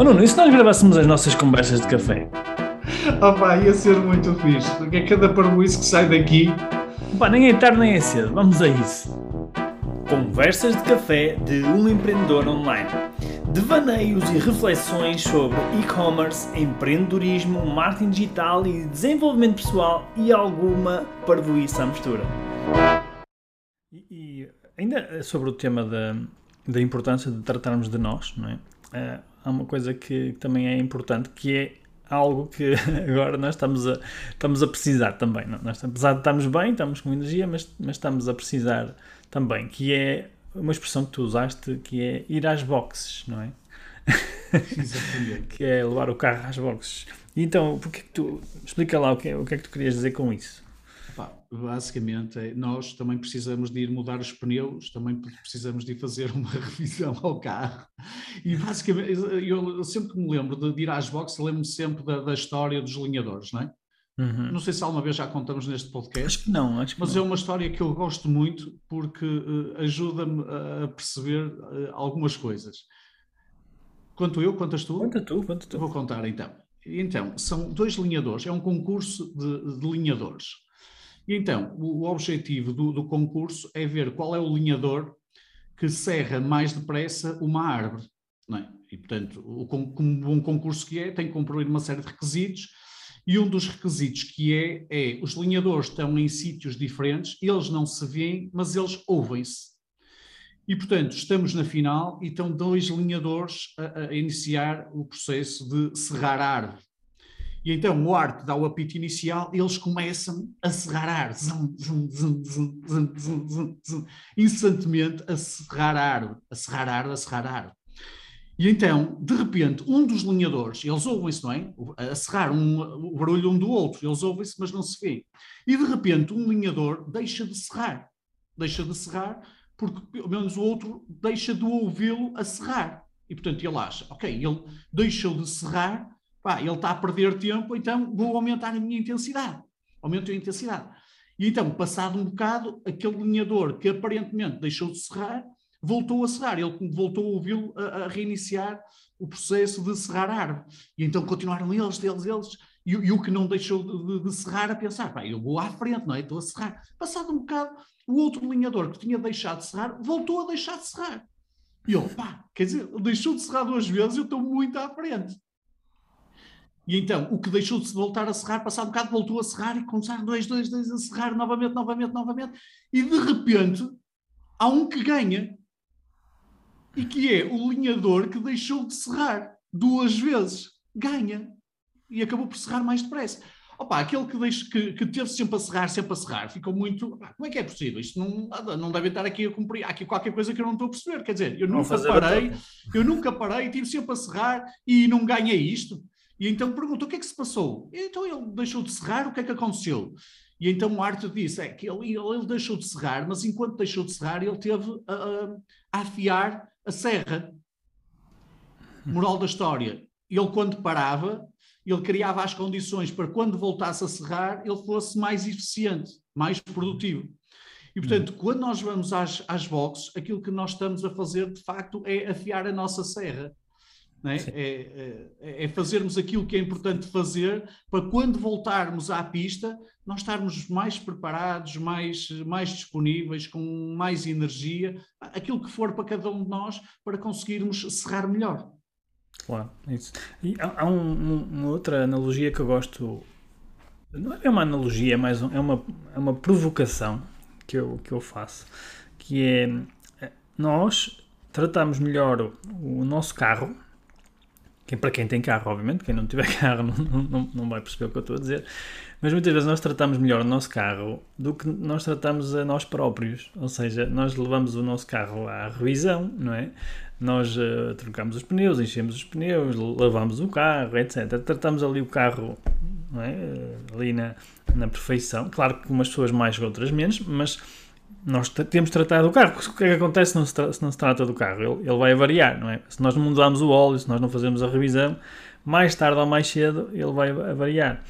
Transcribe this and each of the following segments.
Oh Nuno, e se nós gravássemos as nossas conversas de café? Oh pá, ia ser muito fixe, porque é cada parboice que sai daqui. Pá, nem é tarde nem é cedo, vamos a isso. Conversas de café de um empreendedor online. Devaneios e reflexões sobre e-commerce, empreendedorismo, marketing digital e desenvolvimento pessoal e alguma parvoíça à mistura. E, e ainda sobre o tema da, da importância de tratarmos de nós, não é? Uh, há uma coisa que também é importante, que é algo que agora nós estamos a, estamos a precisar também. Não? Nós, apesar de estarmos bem, estamos com energia, mas, mas estamos a precisar também, que é uma expressão que tu usaste, que é ir às boxes, não é? Exatamente. que é levar o carro às boxes. Então, porque que tu, explica lá o que, é, o que é que tu querias dizer com isso? Basicamente, é, nós também precisamos de ir mudar os pneus, também precisamos de ir fazer uma revisão ao carro. E basicamente, eu sempre que me lembro de, de ir às boxes, lembro-me sempre da, da, história dos linhadores, não é? Uhum. Não sei se alguma vez já contamos neste podcast. Acho que não, acho que Mas não. é uma história que eu gosto muito porque uh, ajuda-me a perceber uh, algumas coisas. Quanto eu, quantas tu? Conta tu, conta tu. Vou contar então. Então, são dois linhadores, é um concurso de, de linhadores. Então, o, o objetivo do, do, concurso é ver qual é o linhador que serra mais depressa uma árvore. É? E, portanto, o, como um concurso que é, tem que cumprir uma série de requisitos, e um dos requisitos que é, é os linhadores estão em sítios diferentes, eles não se veem, mas eles ouvem-se. E, portanto, estamos na final e estão dois linhadores a, a iniciar o processo de serrar a árvore. E então o arte dá o apito inicial eles começam a serrar zum, zum, zum, incessantemente a serrar a árvore, a serrar a árvore, a serrar a árvore. E então, de repente, um dos linhadores, eles ouvem-se, não é? A serrar um, o barulho um do outro, eles ouvem-se, mas não se vê. E de repente, um linhador deixa de serrar. Deixa de serrar, porque pelo menos o outro deixa de ouvi-lo a serrar. E portanto ele acha, ok, ele deixou de serrar, pá, ele está a perder tempo, então vou aumentar a minha intensidade. Aumento a intensidade. E então, passado um bocado, aquele linhador que aparentemente deixou de serrar, voltou a serrar. Ele voltou a ouvi-lo a, a, reiniciar o processo de serrar a árvore. E então continuaram eles, eles, eles, e, e o que não deixou de, de, serrar a pensar, pá, eu vou à frente, não é? Estou a serrar. Passado um bocado, o outro linhador que tinha deixado de serrar, voltou a deixar de serrar. E eu, pá, quer dizer, deixou de serrar duas vezes, eu estou muito à frente. E então, o que deixou de se voltar a serrar, passado um bocado, voltou a serrar e começaram dois, dois, dois a serrar novamente, novamente, novamente. E de repente, há um que ganha. E que é o linhador que deixou de serrar duas vezes. Ganha. E acabou por serrar mais depressa. Opa, aquele que, deixe, que, que teve sempre a serrar, sempre a serrar, ficou muito. Opa, como é que é possível? Isto não, não deve estar aqui a cumprir. Há aqui qualquer coisa que eu não estou a perceber. Quer dizer, eu nunca parei, eu nunca parei, tive sempre a serrar e não ganhei isto. E então pergunta o que é que se passou? E então ele deixou de serrar, o que é que aconteceu? E então o Arthur disse é que ele, ele deixou de serrar, mas enquanto deixou de serrar, ele teve a, a, a afiar a serra. Moral da história: ele, quando parava, ele criava as condições para quando voltasse a serrar, ele fosse mais eficiente, mais produtivo. E, portanto, quando nós vamos às, às boxes, aquilo que nós estamos a fazer, de facto, é afiar a nossa serra. É? É, é, é, fazermos aquilo que é importante fazer para quando voltarmos à pista nós estarmos mais preparados, mais, mais disponíveis, com mais energia, aquilo que for para cada um de nós para conseguirmos serrar melhor. Claro, isso. E há, há um, uma outra analogia que eu gosto, não é uma analogia, é um, é, uma, é uma provocação que eu, que eu faço, que é nós tratamos melhor o, o nosso carro quem, para quem tem carro, obviamente, quem não tiver carro não, não, não vai perceber o que eu estou a dizer, mas muitas vezes nós tratamos melhor o nosso carro do que nós tratamos a nós próprios, ou seja, nós levamos o nosso carro à revisão, não é? Nós uh, trocamos os pneus, enchemos os pneus, lavamos o carro, etc. Tratamos ali o carro é? ali na, na perfeição. Claro que umas pessoas mais, outras menos, mas nós temos de tratar do carro. O que é que acontece se não se, se, não se trata do carro? Ele, ele vai variar, não é? Se nós não mudamos o óleo, se nós não fazemos a revisão, mais tarde ou mais cedo ele vai variar.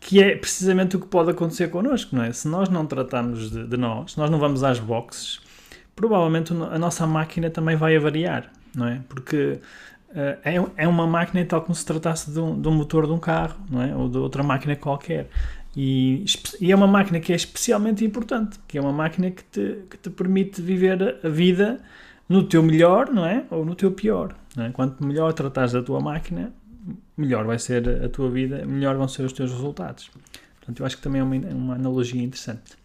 Que é precisamente o que pode acontecer connosco, não é? Se nós não tratamos de, de nós, se nós não vamos às boxes, provavelmente a nossa máquina também vai variar, não é? Porque é, é uma máquina tal como se tratasse de um, de um motor de um carro, não é? Ou de outra máquina qualquer. E, e, é uma máquina que é especialmente importante, que é uma máquina que te, que te permite viver a vida no teu melhor, não é? Ou no teu pior. É? Quanto melhor tratares da tua máquina, melhor vai ser a tua vida, melhor vão ser os teus resultados. Portanto, eu acho que também é uma, uma analogia interessante.